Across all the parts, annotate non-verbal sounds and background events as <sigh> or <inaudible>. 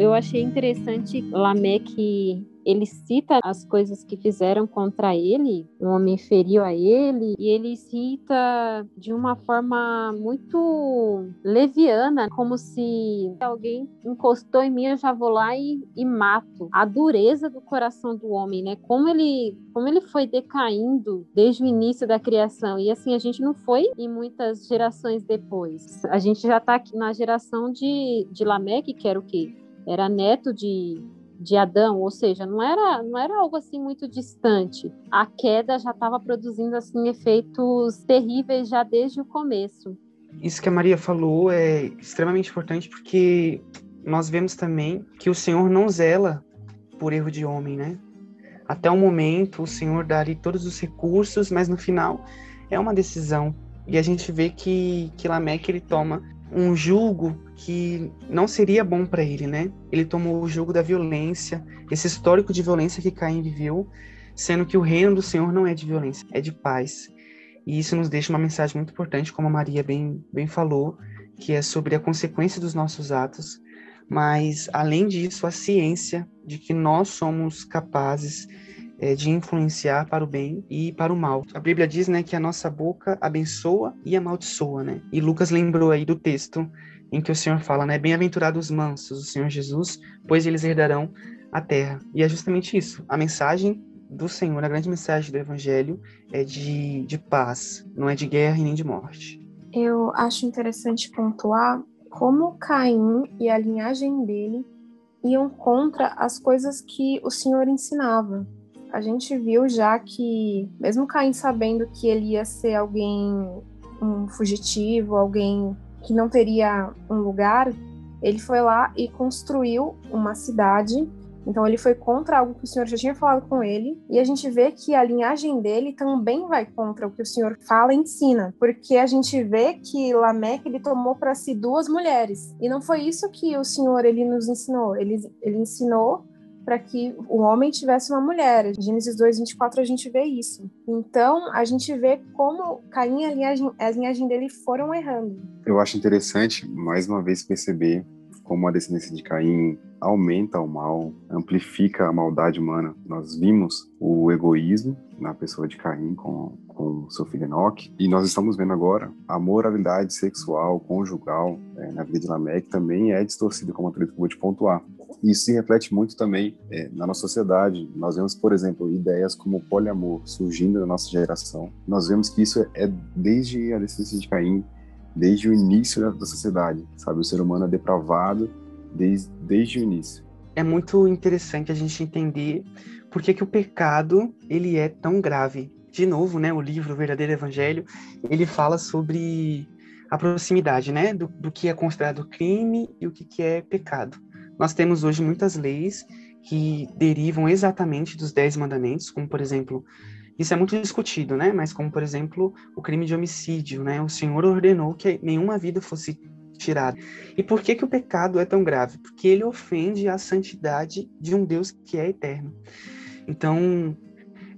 Eu achei interessante Lameque ele cita as coisas que fizeram contra ele, um homem feriu a ele, e ele cita de uma forma muito leviana, como se alguém encostou em mim, eu já vou lá e, e mato. A dureza do coração do homem, né? Como ele, como ele foi decaindo desde o início da criação. E assim, a gente não foi em muitas gerações depois. A gente já está aqui na geração de, de Lameque, que era o quê? Era neto de de Adão, ou seja, não era, não era algo assim muito distante. A queda já estava produzindo assim efeitos terríveis já desde o começo. Isso que a Maria falou é extremamente importante porque nós vemos também que o Senhor não zela por erro de homem, né? Até o momento o Senhor dá ali todos os recursos, mas no final é uma decisão. E a gente vê que, que Lameque ele toma um julgo que não seria bom para ele, né? Ele tomou o julgo da violência, esse histórico de violência que Caim viveu, sendo que o reino do Senhor não é de violência, é de paz. E isso nos deixa uma mensagem muito importante, como a Maria bem, bem falou, que é sobre a consequência dos nossos atos, mas além disso, a ciência de que nós somos capazes é, de influenciar para o bem e para o mal. A Bíblia diz, né, que a nossa boca abençoa e amaldiçoa, né? E Lucas lembrou aí do texto em que o Senhor fala, né, bem-aventurados os mansos, o Senhor Jesus, pois eles herdarão a terra. E é justamente isso. A mensagem do Senhor, a grande mensagem do Evangelho é de, de paz, não é de guerra e nem de morte. Eu acho interessante pontuar como Caim e a linhagem dele iam contra as coisas que o Senhor ensinava a gente viu já que, mesmo Caim sabendo que ele ia ser alguém, um fugitivo, alguém que não teria um lugar, ele foi lá e construiu uma cidade. Então ele foi contra algo que o Senhor já tinha falado com ele, e a gente vê que a linhagem dele também vai contra o que o Senhor fala e ensina, porque a gente vê que Lameque ele tomou para si duas mulheres, e não foi isso que o Senhor ele nos ensinou. Ele, ele ensinou para que o homem tivesse uma mulher. Gênesis 2, 24, a gente vê isso. Então, a gente vê como Caim e a linhagem, a linhagem dele foram errando. Eu acho interessante, mais uma vez, perceber como a descendência de Caim aumenta o mal, amplifica a maldade humana. Nós vimos o egoísmo na pessoa de Caim com, com seu filho Enoque, e nós estamos vendo agora a moralidade sexual, conjugal, é, na vida de Lameque também é distorcida, como a Thalita acabou de pontuar. Isso se reflete muito também é, na nossa sociedade. Nós vemos, por exemplo, ideias como poliamor surgindo na nossa geração. Nós vemos que isso é, é desde a descendência de Caim, desde o início da, da sociedade, sabe? O ser humano é depravado desde, desde o início. É muito interessante a gente entender por que, que o pecado ele é tão grave. De novo, né, o livro o Verdadeiro Evangelho, ele fala sobre a proximidade, né, do, do que é considerado crime e o que, que é pecado. Nós temos hoje muitas leis que derivam exatamente dos dez mandamentos, como por exemplo isso é muito discutido, né? Mas como, por exemplo, o crime de homicídio, né? O Senhor ordenou que nenhuma vida fosse tirada. E por que que o pecado é tão grave? Porque ele ofende a santidade de um Deus que é eterno. Então,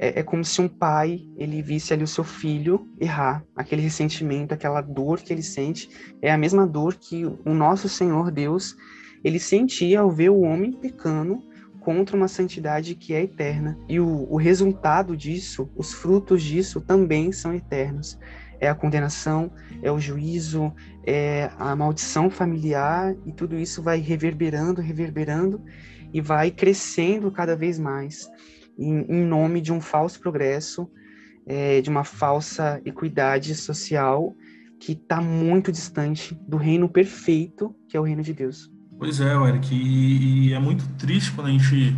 é, é, como se um pai ele visse ali o seu filho errar, aquele ressentimento, aquela dor que ele sente, é a mesma dor que o nosso Senhor Deus ele sentia ao ver o homem pecando contra uma santidade que é eterna. E o, o resultado disso, os frutos disso também são eternos. É a condenação, é o juízo, é a maldição familiar, e tudo isso vai reverberando, reverberando, e vai crescendo cada vez mais, em, em nome de um falso progresso, é, de uma falsa equidade social que está muito distante do reino perfeito, que é o reino de Deus. Pois é, Eric, e, e, é muito triste quando a gente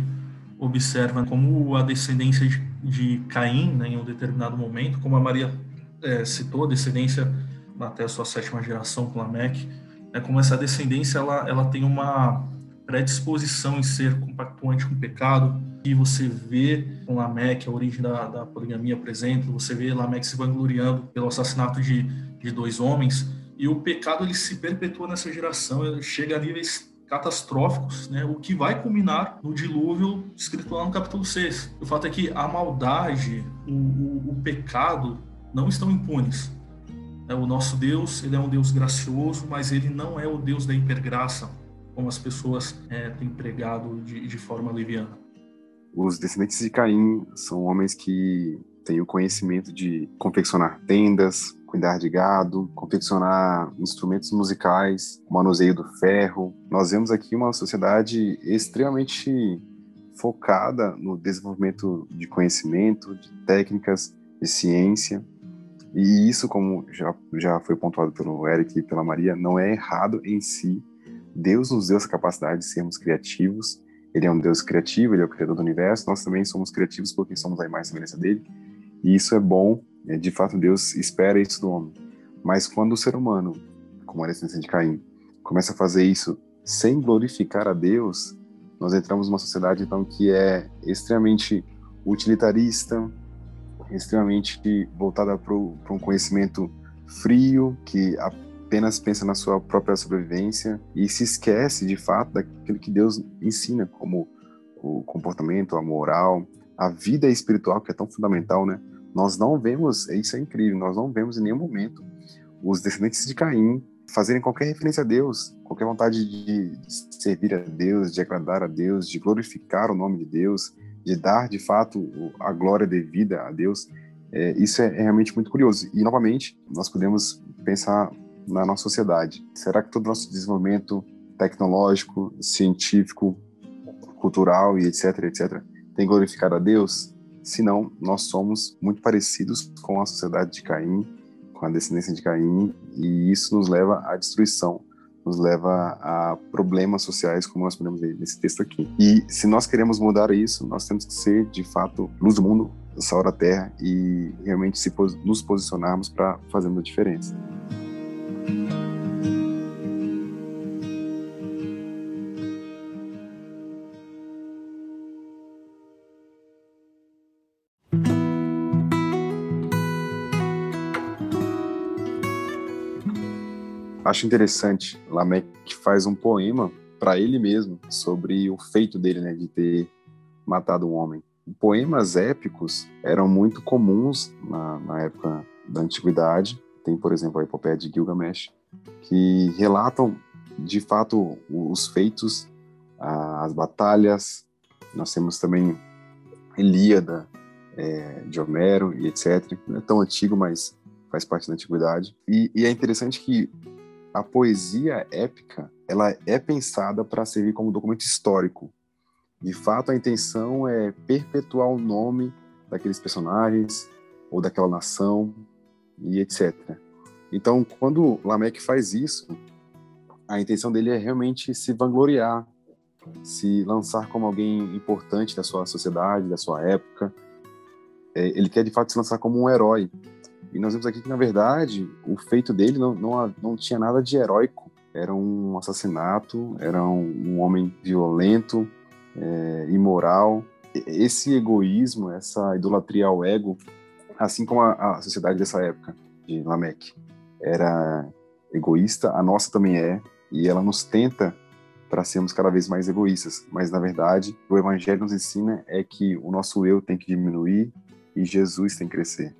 observa como a descendência de, de Caim, né, em um determinado momento, como a Maria é, citou, a descendência até a sua sétima geração com Lameque, é como essa descendência ela, ela tem uma predisposição em ser compactuante com o pecado, e você vê com Lameque a origem da, da poligamia, por exemplo, você vê Lameque se vangloriando pelo assassinato de, de dois homens, e o pecado ele se perpetua nessa geração, ele chega a níveis catastróficos, né? o que vai culminar no dilúvio escrito lá no capítulo 6. O fato é que a maldade, o, o, o pecado não estão impunes. É, o nosso Deus, ele é um Deus gracioso, mas ele não é o Deus da hipergraça. como as pessoas é, têm pregado de, de forma liviana. Os descendentes de Caim são homens que têm o conhecimento de confeccionar tendas, cuidar de gado, confeccionar instrumentos musicais, manuseio do ferro. Nós vemos aqui uma sociedade extremamente focada no desenvolvimento de conhecimento, de técnicas, de ciência. E isso, como já, já foi pontuado pelo Eric e pela Maria, não é errado em si. Deus nos deu essa capacidade de sermos criativos. Ele é um Deus criativo, ele é o criador do universo. Nós também somos criativos porque somos a imagem e semelhança dele. E isso é bom. É, de fato, Deus espera isso do homem. Mas quando o ser humano, como a descendência de Caim, começa a fazer isso sem glorificar a Deus, nós entramos numa sociedade então que é extremamente utilitarista, extremamente voltada para um conhecimento frio, que apenas pensa na sua própria sobrevivência e se esquece de fato daquilo que Deus ensina, como o comportamento, a moral, a vida espiritual que é tão fundamental, né? Nós não vemos, isso é incrível, nós não vemos em nenhum momento os descendentes de Caim fazerem qualquer referência a Deus, qualquer vontade de servir a Deus, de agradar a Deus, de glorificar o nome de Deus, de dar de fato a glória devida a Deus, é, isso é, é, realmente muito curioso. E novamente, nós podemos pensar na nossa sociedade. Será que todo o nosso desenvolvimento tecnológico, científico, cultural e etc, etc, tem glorificado a Deus? Se não, nós somos muito parecidos com a sociedade de Caim, com a descendência de Caim, e isso nos leva à destruição, nos leva a problemas sociais, como nós podemos ver nesse texto aqui. E se nós queremos mudar isso, nós temos que ser, de fato, luz do mundo, sal da terra, e realmente se, nos posicionarmos para fazermos a diferença. Acho interessante, Lameque faz um poema para ele mesmo sobre o feito dele, né, de ter matado um homem. Poemas épicos eram muito comuns na, na época da antiguidade. Tem, por exemplo, a epopeia de Gilgamesh, que relatam de fato os feitos, as batalhas. Nós temos também Ilíada é, de Homero e etc. Não é tão antigo, mas faz parte da antiguidade. E, e é interessante que a poesia épica ela é pensada para servir como documento histórico. De fato, a intenção é perpetuar o nome daqueles personagens ou daquela nação e etc. Então, quando Lameque faz isso, a intenção dele é realmente se vangloriar, se lançar como alguém importante da sua sociedade, da sua época. É, ele quer de fato se lançar como um herói, e nós vemos aqui que, na verdade, o feito dele não, não, não tinha nada de heróico. Era um assassinato, era um, um homem violento, é, imoral. Esse egoísmo, essa idolatria ao ego, assim como a, a sociedade dessa época, de Lameque, era egoísta, a nossa também é, e ela nos tenta para sermos cada vez mais egoístas. Mas, na verdade, o Evangelho nos ensina é que o nosso eu tem que diminuir e Jesus tem que crescer.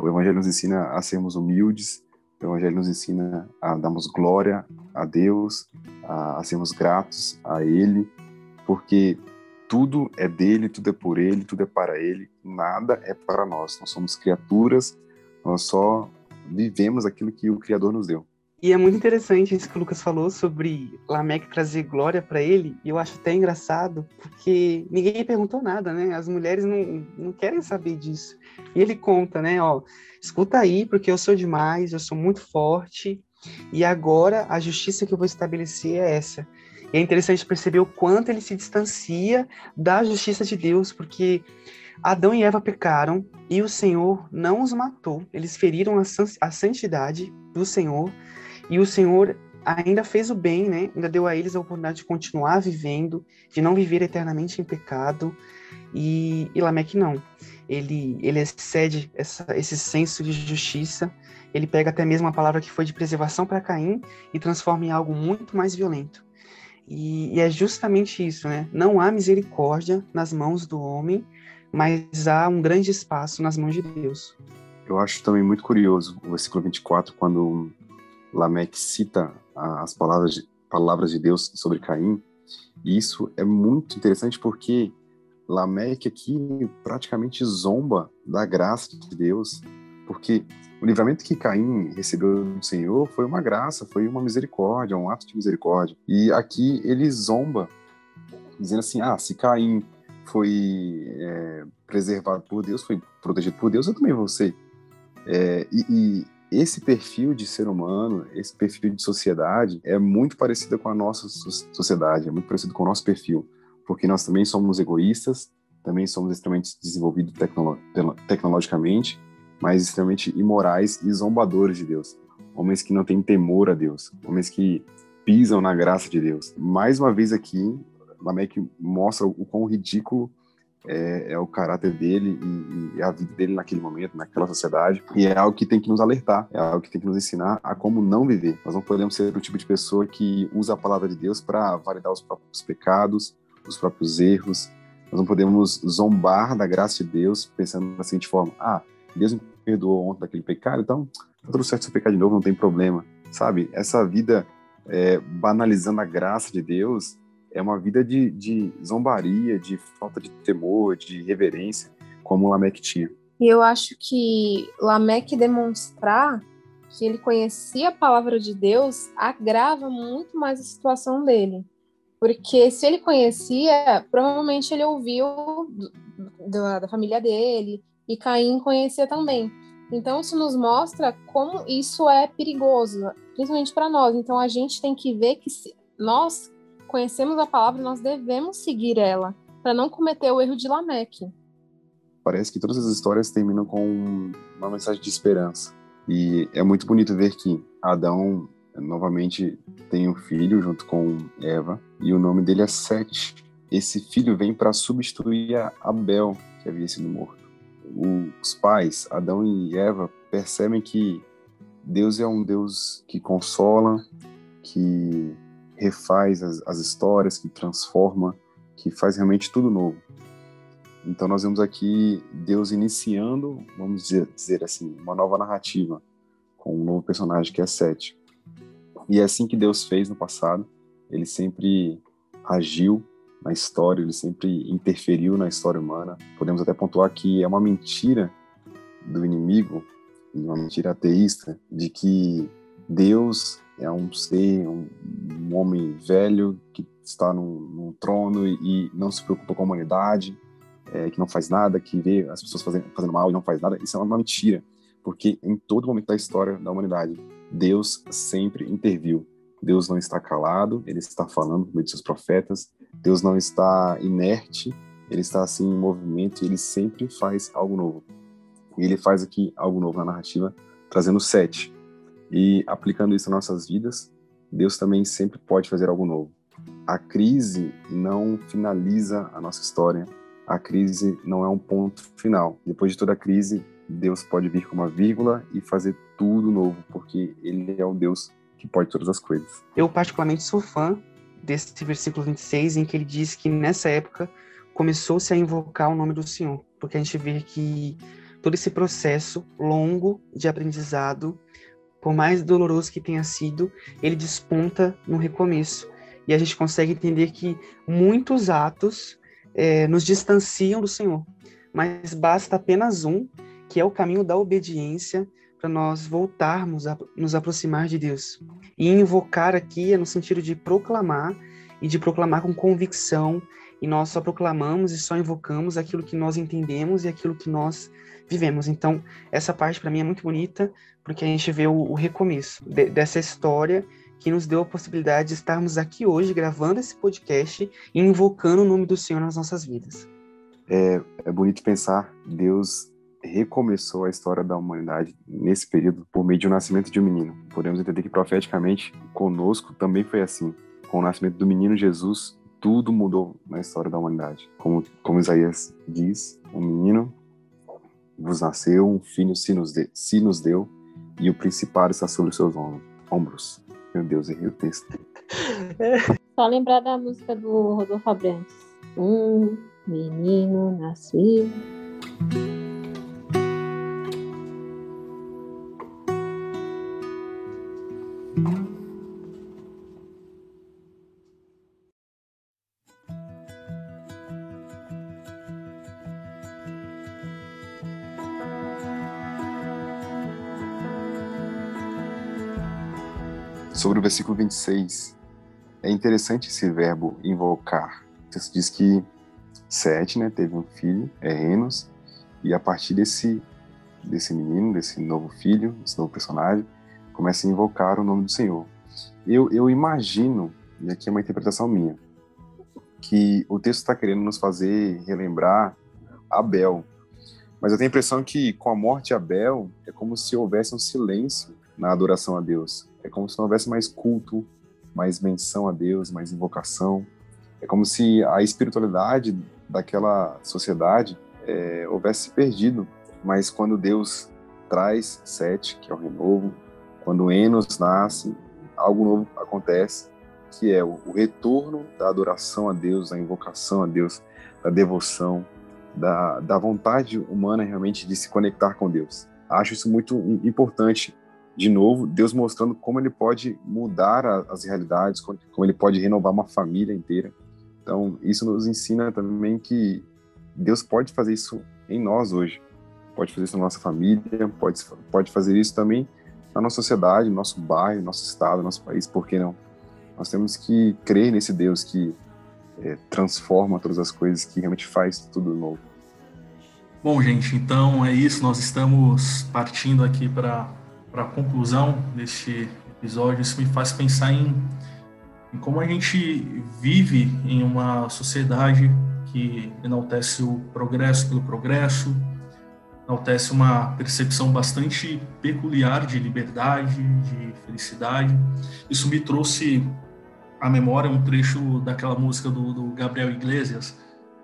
O Evangelho nos ensina a sermos humildes, o Evangelho nos ensina a darmos glória a Deus, a, sermos gratos a Ele, porque tudo é dele, tudo é por Ele, tudo é para Ele, nada é para nós. Nós somos criaturas, nós só vivemos aquilo que o Criador nos deu. E é muito interessante isso que o Lucas falou sobre Lameque trazer glória para ele. E eu acho até engraçado, porque ninguém perguntou nada, né? As mulheres não, não querem saber disso. E ele conta, né? Ó, escuta aí, porque eu sou demais, eu sou muito forte. E agora a justiça que eu vou estabelecer é essa. E é interessante perceber o quanto ele se distancia da justiça de Deus, porque Adão e Eva pecaram e o Senhor não os matou. Eles feriram a santidade do Senhor e o Senhor ainda fez o bem, né? Ainda deu a eles a oportunidade de continuar vivendo, de não viver eternamente em pecado. E, e Lameque não. Ele, ele excede essa, esse senso de justiça. Ele pega até mesmo a palavra que foi de preservação para Caim e transforma em algo muito mais violento. E, e, é justamente isso, né? Não há misericórdia nas mãos do homem, mas há um grande espaço nas mãos de Deus. Eu acho também muito curioso o versículo 24, quando Lameque cita as palavras de, palavras de Deus sobre Caim. E isso é muito interessante porque Lameque aqui praticamente zomba da graça de Deus, porque o livramento que Caim recebeu do Senhor foi uma graça, foi uma misericórdia, um ato de misericórdia. E aqui ele zomba, dizendo assim: ah, se Caim foi é, preservado por Deus, foi protegido por Deus, eu também vou ser. É, e, e, esse perfil de ser humano, esse perfil de sociedade, é muito parecido com a nossa sociedade, é muito parecido com o nosso perfil porque nós também somos egoístas, também somos extremamente desenvolvidos tecnolo tecnologicamente, mas extremamente imorais e zombadores de Deus. Homens que não têm temor a Deus, homens que pisam na graça de Deus. Mais uma vez aqui, Lameque mostra o quão ridículo é, é, o caráter dele e, e, a vida dele naquele momento, naquela sociedade. E é algo que tem que nos alertar, é algo que tem que nos ensinar a como não viver. Nós não podemos ser o tipo de pessoa que usa a palavra de Deus para validar os próprios pecados, os próprios erros. Nós não podemos zombar da graça de Deus pensando da seguinte forma: ah, Deus me perdoou ontem daquele pecado, então tá tudo certo se eu pecar de novo, não tem problema. Sabe? Essa vida é, banalizando a graça de Deus é uma vida de, de zombaria, de falta de temor, de reverência, como Lameque tinha. E eu acho que Lameque demonstrar que ele conhecia a palavra de Deus agrava muito mais a situação dele. Porque se ele conhecia, provavelmente ele ouviu do, do, da família dele, e Caim conhecia também. Então, isso nos mostra como isso é perigoso, principalmente para nós. Então, a gente tem que ver que nós conhecemos a palavra, nós devemos seguir ela, para não cometer o erro de Lameque. Parece que todas as histórias terminam com uma mensagem de esperança. E é muito bonito ver que Adão novamente tem um filho junto com Eva e o nome dele é Sete. Esse filho vem para substituir a Abel, que havia sido morto. Os pais, Adão e Eva, percebem que Deus é um Deus que consola, que refaz as, as histórias, que transforma, que faz realmente tudo novo. Então nós vemos aqui Deus iniciando, vamos dizer, dizer assim, uma nova narrativa com um novo personagem que é Sete. E é assim que Deus fez no passado. Ele sempre agiu na história, ele sempre interferiu na história humana. Podemos até pontuar que é uma mentira do inimigo, uma mentira ateísta, de que Deus é um ser, um, um homem velho que está num, trono e, e, não se preocupa com a humanidade, é, que não faz nada, que vê as pessoas fazendo, fazendo mal e não faz nada. Isso é uma mentira, porque em todo momento da história da humanidade, Deus sempre interviu. Deus não está calado, ele está falando por meio de seus profetas. Deus não está inerte, ele está assim em movimento e ele sempre faz algo novo. E ele faz aqui algo novo na narrativa, trazendo sete. E aplicando isso nas nossas vidas, Deus também sempre pode fazer algo novo. A crise não finaliza a nossa história, a crise não é um ponto final. Depois de toda a crise, Deus pode vir com uma vírgula e fazer tudo novo, porque Ele é o Deus que pode todas as coisas. Eu, particularmente, sou fã desse versículo 26, em que ele diz que nessa época começou-se a invocar o nome do Senhor, porque a gente vê que todo esse processo longo de aprendizado, por mais doloroso que tenha sido, ele desponta no recomeço. E a gente consegue entender que muitos atos é, nos distanciam do Senhor, mas basta apenas um que é o caminho da obediência para nós voltarmos a nos aproximar de Deus. E invocar aqui é no sentido de proclamar e de proclamar com convicção, e nós só proclamamos e só invocamos aquilo que nós entendemos e aquilo que nós vivemos. Então, essa parte para mim é muito bonita, porque a gente vê o, o recomeço de, dessa história que nos deu a possibilidade de estarmos aqui hoje gravando esse podcast e invocando o nome do Senhor nas nossas vidas. É, é bonito pensar Deus recomeçou a história da humanidade nesse período por meio de um nascimento de um menino. Podemos entender que profeticamente conosco também foi assim. Com o nascimento do menino Jesus, tudo mudou na história da humanidade. Como, como Isaías diz, um menino vos nasceu, um filho se nos, de, se nos deu, e o principado está sobre os seus ombros. Meu Deus, errei o texto. <laughs> Só lembrar da música do Rodolfo Abrantes. Um menino nasceu. Sobre o versículo 26, é interessante esse verbo invocar. Você diz que Sete, né, teve um filho, é Enos, e a partir desse desse menino, desse novo filho, desse novo personagem, começa a invocar o nome do Senhor. Eu, eu imagino, e aqui é uma interpretação minha, que o texto está querendo nos fazer relembrar Abel. Mas eu tenho a impressão que com a morte de Abel é como se houvesse um silêncio na adoração a Deus. É como se não houvesse mais culto, mais menção a Deus, mais invocação. É como se a espiritualidade daquela sociedade é, houvesse se perdido. Mas quando Deus traz Sete, que é o renovo, quando Enos nasce, algo novo acontece, que é o, o retorno da adoração a Deus, da invocação a Deus, da devoção, da, da vontade humana realmente de se conectar com Deus. Acho isso muito importante. De novo, Deus mostrando como ele pode mudar a, as realidades, como ele pode renovar uma família inteira. Então, isso nos ensina também que Deus pode fazer isso em nós hoje. Pode fazer isso na nossa família, pode, pode fazer isso também na nossa sociedade, no nosso bairro, nosso estado, nosso país, por que não? Nós temos que crer nesse Deus que é, transforma todas as coisas, que realmente faz tudo novo. Bom, gente, então é isso. Nós estamos partindo aqui para a conclusão deste episódio. Isso me faz pensar em e como a gente vive em uma sociedade que enaltece o progresso pelo progresso, enaltece uma percepção bastante peculiar de liberdade, de felicidade. Isso me trouxe à memória um trecho daquela música do, do Gabriel Iglesias,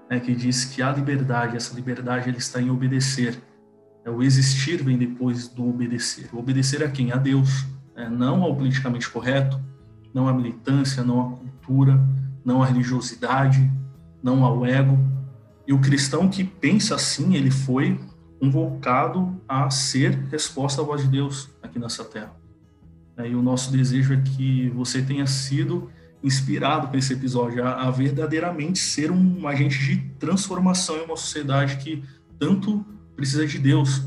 né, que diz que a liberdade, essa liberdade, ele está em obedecer. É, o existir vem depois do obedecer. O obedecer a quem? A Deus, é, não ao politicamente correto, não à militância, não à cultura, não à religiosidade, não ao ego. E o cristão que pensa assim, ele foi convocado a ser resposta à voz de Deus aqui nessa terra. E o nosso desejo é que você tenha sido inspirado com esse episódio a, a verdadeiramente ser um agente de transformação em uma sociedade que tanto precisa de Deus.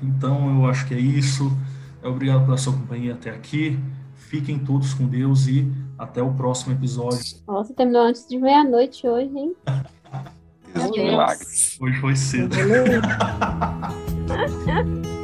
Então, eu acho que é isso. Obrigado pela sua companhia até aqui. Fiquem todos com Deus e até o próximo episódio. Nossa, terminou antes de meia-noite hoje, hein? Deus. Hoje foi cedo. <laughs>